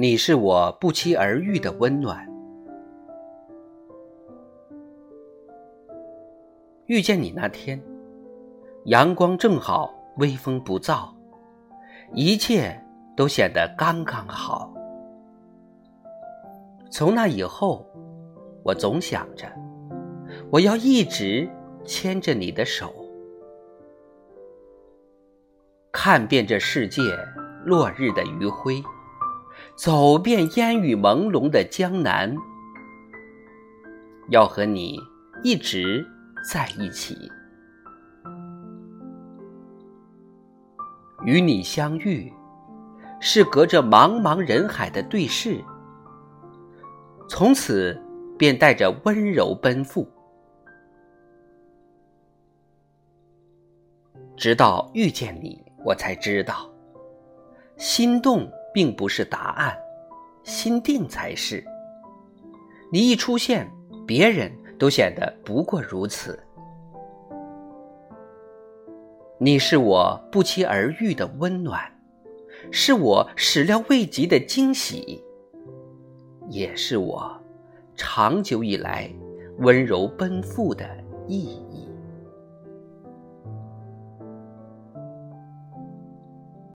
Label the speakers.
Speaker 1: 你是我不期而遇的温暖。遇见你那天，阳光正好，微风不燥，一切都显得刚刚好。从那以后，我总想着，我要一直牵着你的手，看遍这世界落日的余晖，走遍烟雨朦胧的江南，要和你一直在一起。与你相遇，是隔着茫茫人海的对视。从此便带着温柔奔赴，直到遇见你，我才知道，心动并不是答案，心定才是。你一出现，别人都显得不过如此。你是我不期而遇的温暖，是我始料未及的惊喜。也是我长久以来温柔奔赴的意义。